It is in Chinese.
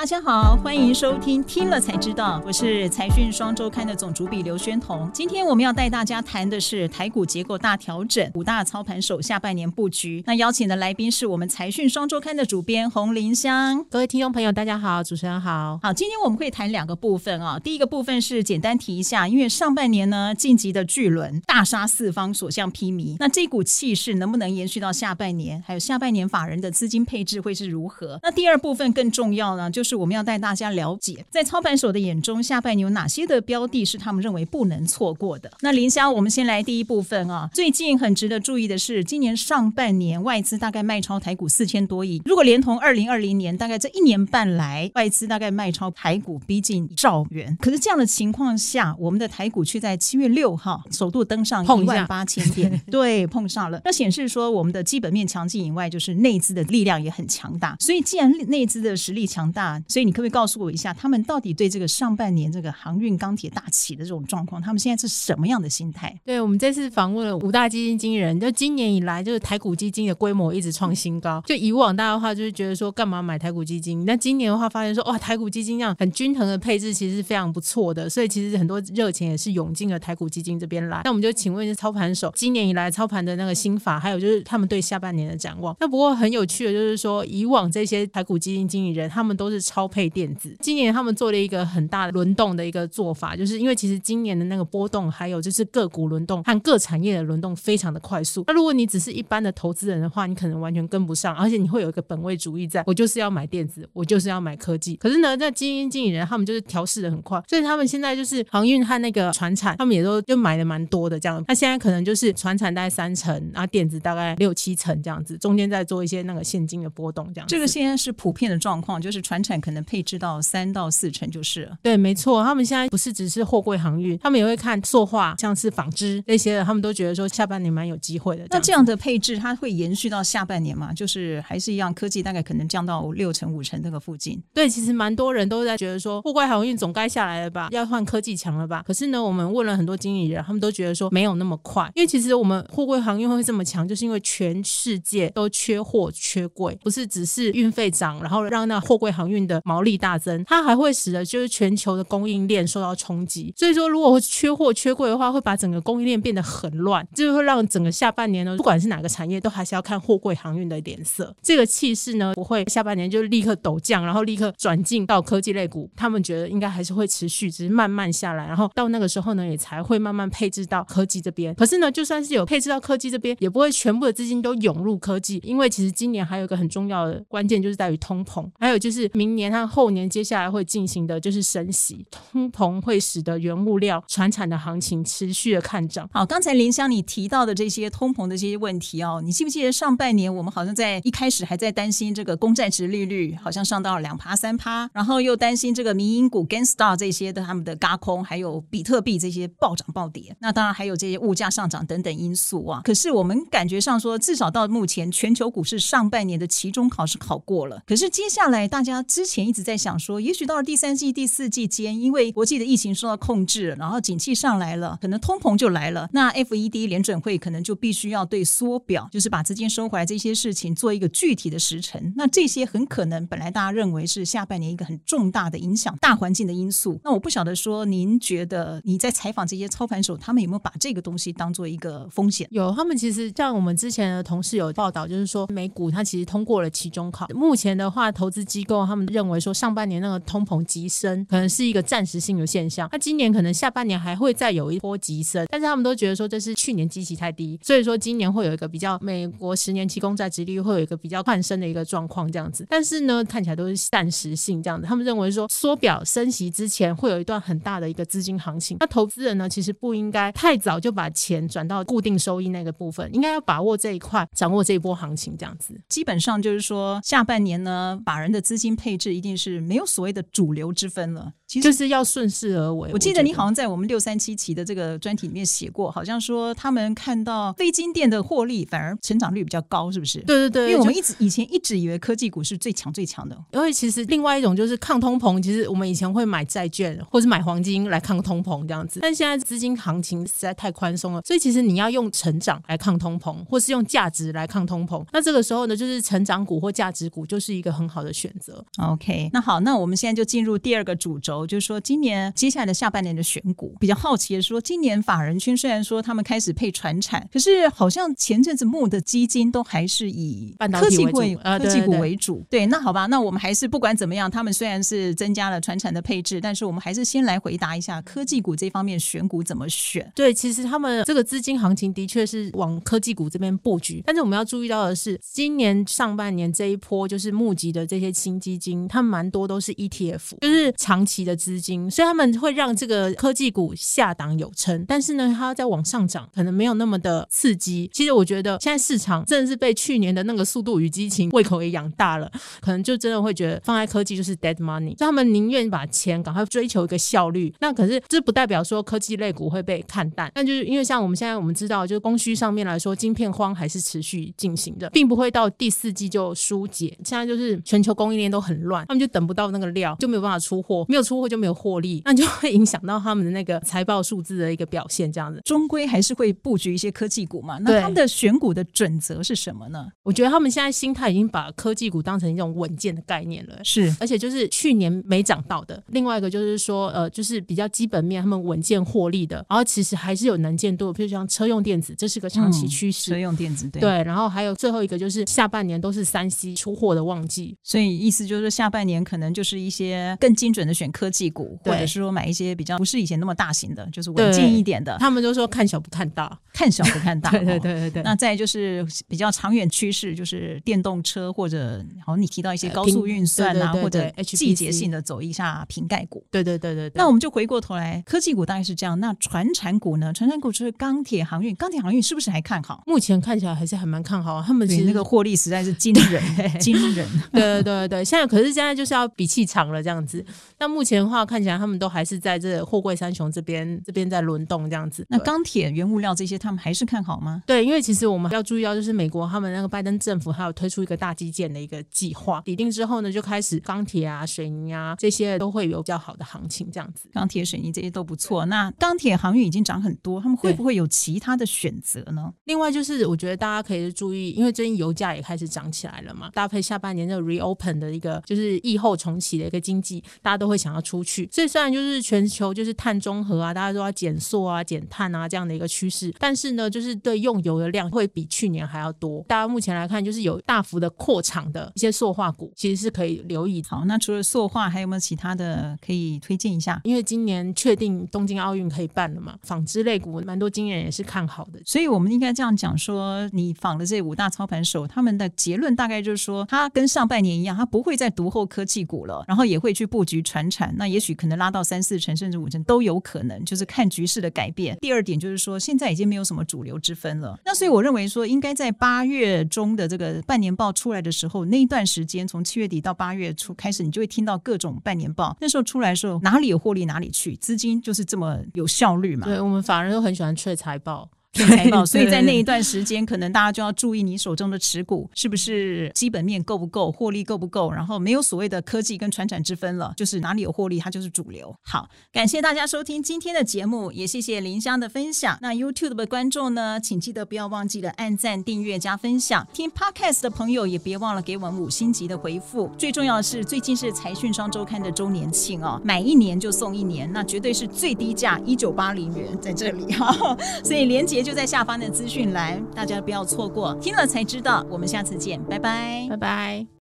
大家好，欢迎收听听了才知道，我是财讯双周刊的总主笔刘宣彤。今天我们要带大家谈的是台股结构大调整，五大操盘手下半年布局。那邀请的来宾是我们财讯双周刊的主编洪林香。各位听众朋友，大家好，主持人好。好，今天我们会谈两个部分啊。第一个部分是简单提一下，因为上半年呢，晋级的巨轮大杀四方，所向披靡。那这股气势能不能延续到下半年？还有下半年法人的资金配置会是如何？那第二部分更重要呢，就是。是我们要带大家了解，在操盘手的眼中，下半年有哪些的标的是他们认为不能错过的。那林香，我们先来第一部分啊。最近很值得注意的是，今年上半年外资大概卖超台股四千多亿，如果连同二零二零年，大概这一年半来外资大概卖超台股逼近兆元。可是这样的情况下，我们的台股却在七月六号首度登上一万八千点，对，碰上了。那显示说，我们的基本面强劲以外，就是内资的力量也很强大。所以，既然内资的实力强大，所以你可不可以告诉我一下，他们到底对这个上半年这个航运、钢铁大起的这种状况，他们现在是什么样的心态？对，我们这次访问了五大基金经理人，就今年以来，就是台股基金的规模一直创新高。就以往大家的话，就是觉得说干嘛买台股基金？那今年的话，发现说哇，台股基金这样很均衡的配置，其实是非常不错的。所以其实很多热钱也是涌进了台股基金这边来。那我们就请问一下操盘手，今年以来操盘的那个心法，还有就是他们对下半年的展望。那不过很有趣的，就是说以往这些台股基金经理人，他们都是超配电子。今年他们做了一个很大的轮动的一个做法，就是因为其实今年的那个波动，还有就是个股轮动和各产业的轮动非常的快速。那如果你只是一般的投资人的话，你可能完全跟不上，而且你会有一个本位主义在，我就是要买电子，我就是要买科技。可是呢，那基金经理人他们就是调适的很快，所以他们现在就是航运和那个船产，他们也都就买的蛮多的这样。那现在可能就是船产大概三成，然后电子大概六七成这样子，中间在做一些那个现金的波动这样。这个现在是普遍的状况，就是船产可能配置到。三到四成就是了。对，没错，他们现在不是只是货柜航运，他们也会看塑化，像是纺织那些的，他们都觉得说下半年蛮有机会的。那这样的配置，它会延续到下半年吗？就是还是一样，科技大概可能降到六成五成这个附近。对，其实蛮多人都在觉得说，货柜航运总该下来了吧，要换科技强了吧？可是呢，我们问了很多经理人，他们都觉得说没有那么快，因为其实我们货柜航运会这么强，就是因为全世界都缺货缺柜，不是只是运费涨，然后让那货柜航运的毛利大增。它还会使得就是全球的供应链受到冲击，所以说如果缺货缺柜的话，会把整个供应链变得很乱，就会让整个下半年呢，不管是哪个产业，都还是要看货柜航运的脸色。这个气势呢，不会下半年就立刻陡降，然后立刻转进到科技类股。他们觉得应该还是会持续，只是慢慢下来，然后到那个时候呢，也才会慢慢配置到科技这边。可是呢，就算是有配置到科技这边，也不会全部的资金都涌入科技，因为其实今年还有一个很重要的关键，就是在于通膨，还有就是明年和后年接下来。会进行的就是升息，通膨会使得原物料、船产的行情持续的看涨。好，刚才林香你提到的这些通膨的这些问题哦，你记不记得上半年我们好像在一开始还在担心这个公债殖利率好像上到两趴三趴，然后又担心这个民营股 Gamestar 这些的他们的嘎空，还有比特币这些暴涨暴跌，那当然还有这些物价上涨等等因素啊。可是我们感觉上说，至少到目前全球股市上半年的期中考试考过了，可是接下来大家之前一直在想说。也许到了第三季、第四季间，因为国际的疫情受到控制，然后景气上来了，可能通膨就来了。那 FED 联准会可能就必须要对缩表，就是把资金收回来这些事情做一个具体的时程。那这些很可能本来大家认为是下半年一个很重大的影响大环境的因素。那我不晓得说，您觉得你在采访这些操盘手，他们有没有把这个东西当做一个风险？有，他们其实像我们之前的同事有报道，就是说美股它其实通过了期中考。目前的话，投资机构他们认为说上半年那个。通膨急升可能是一个暂时性的现象，那今年可能下半年还会再有一波急升，但是他们都觉得说这是去年基期太低，所以说今年会有一个比较美国十年期公债殖利率会有一个比较攀升的一个状况这样子，但是呢看起来都是暂时性这样子，他们认为说缩表升息之前会有一段很大的一个资金行情，那投资人呢其实不应该太早就把钱转到固定收益那个部分，应该要把握这一块，掌握这一波行情这样子。基本上就是说下半年呢，把人的资金配置一定是没有所谓的。主流之分了，其实就是要顺势而为。我记得你好像在我们六三七期的这个专题里面写过，好像说他们看到非金电的获利反而成长率比较高，是不是？对对对，因为我们一直以前一直以为科技股是最强最强的，因为其实另外一种就是抗通膨，其实我们以前会买债券或是买黄金来抗通膨这样子，但现在资金行情实在太宽松了，所以其实你要用成长来抗通膨，或是用价值来抗通膨，那这个时候呢，就是成长股或价值股就是一个很好的选择。OK，那好，那我们现在就进入第二个主轴，就是说今年接下来的下半年的选股，比较好奇的说，今年法人圈虽然说他们开始配传产，可是好像前阵子募的基金都还是以科技股为主，科技股为主。对，那好吧，那我们还是不管怎么样，他们虽然是增加了传产的配置，但是我们还是先来回答一下科技股这方面选股怎么选。对，其实他们这个资金行情的确是往科技股这边布局，但是我们要注意到的是，今年上半年这一波就是募集的这些新基金，他们蛮多都是 ETF，就是长期的资金，所以他们会让这个科技股下档有撑，但是呢，它在往上涨，可能没有那么的刺激。其实我觉得现在市场真的是被去年的那个速度与激情胃口也养大了，可能就真的会觉得放在科技就是 dead money，所以他们宁愿把钱赶快追求一个效率。那可是这不代表说科技类股会被看淡，那就是因为像我们现在我们知道，就是供需上面来说，晶片荒还是持续进行的，并不会到第四季就疏解。现在就是全球供应链都很乱，他们就等不到那个料，就没有办法出货，没有出货就没有获利，那就会影响到他们的那个财报数字的一个表现。这样子，终归还是会布局一些科技股嘛。那他们的选股的准则是什么呢？我觉得他们现在心态已经把科技股当成一种稳健的概念了，是，而且就是去年没涨到的。另外一个就是说，呃，就是比较基本面，他们稳健获利的，然后其实还是有能见度，比如像车用电子，这是个长期趋势。嗯、车用电子，对，对。然后还有最后一个就是下半年都是三 C 出货的旺季，所以意思就是下半年可能就是一些更精准的选科技股，或者是说买一些比较不是以前那么大型的，就是稳健一点的。他们都说看小不看大，看小不看大。对对对对对。那再就是比较长远趋势，就是电动车或者好，你提到一些高速运算啊，或者季节性的走一下瓶盖股。对对对对。那我们就回过头来，科技股大概是这样。那船产股呢？船产股就是钢铁航运，钢铁航运是不是还看好？目前看起来还是还蛮看好。他们其实那个获利实在是惊人，惊人。对对对对，现在可是现在就是要比气长了这样子。那目前的话，看起来他们都还是在这货柜三雄这边这边在轮动这样子。那钢铁、原物料这些，他们还是看好吗？对，因为其实我们要注意到，就是美国他们那个拜登政府，还有推出一个大基建的一个计划，拟定之后呢，就开始钢铁啊、水泥啊这些都会有比较好的行情，这样子。钢铁、水泥这些都不错。那钢铁航运已经涨很多，他们会不会有其他的选择呢？另外就是，我觉得大家可以注意，因为最近油价也开始涨起来了嘛，搭配下半年这个 reopen 的一个就是疫后重启的一个经济，大家都会想要出去。所以虽然就是全球就是碳中和啊，大家都要减塑啊、减碳啊这样的一个趋势，但是呢，就是对用油的量会比去年还要多。大家目前来看，就是有大幅的扩厂的一些塑化股，其实是可以留意。好，那除了塑化，还有没有其他的可以推荐一下？因为今年确定东京奥运可以办了嘛，纺织类股蛮多经验也是看好的。所以我们应该这样讲说，你访的这五大操盘手，他们的结论大概就是说，他跟上半年一样，他不会再独厚科技股了，然后也会去布局传产，那也许可能拉到三四成甚至五成都有可能，就是看局势的改变。第二点就是说，现在已经没有什么主流之分了。那所以我认为说，应该在八月中的这个半年报出来的时候，那一段时间从七月底到八月初开始，你就会听到各种半年报。那时候出来的时候，哪里有获利哪里去，资金就是这么有效率嘛。对，我们法人都很喜欢吹财报。财报，所以在那一段时间，可能大家就要注意你手中的持股是不是基本面够不够，获利够不够，然后没有所谓的科技跟传产之分了，就是哪里有获利，它就是主流。好，感谢大家收听今天的节目，也谢谢林香的分享。那 YouTube 的观众呢，请记得不要忘记了按赞、订阅、加分享。听 Podcast 的朋友也别忘了给我们五星级的回复。最重要的是，最近是财讯双周刊的周年庆哦，买一年就送一年，那绝对是最低价一九八零元在这里 哈，所以连结。就在下方的资讯栏，大家不要错过，听了才知道。我们下次见，拜拜，拜拜。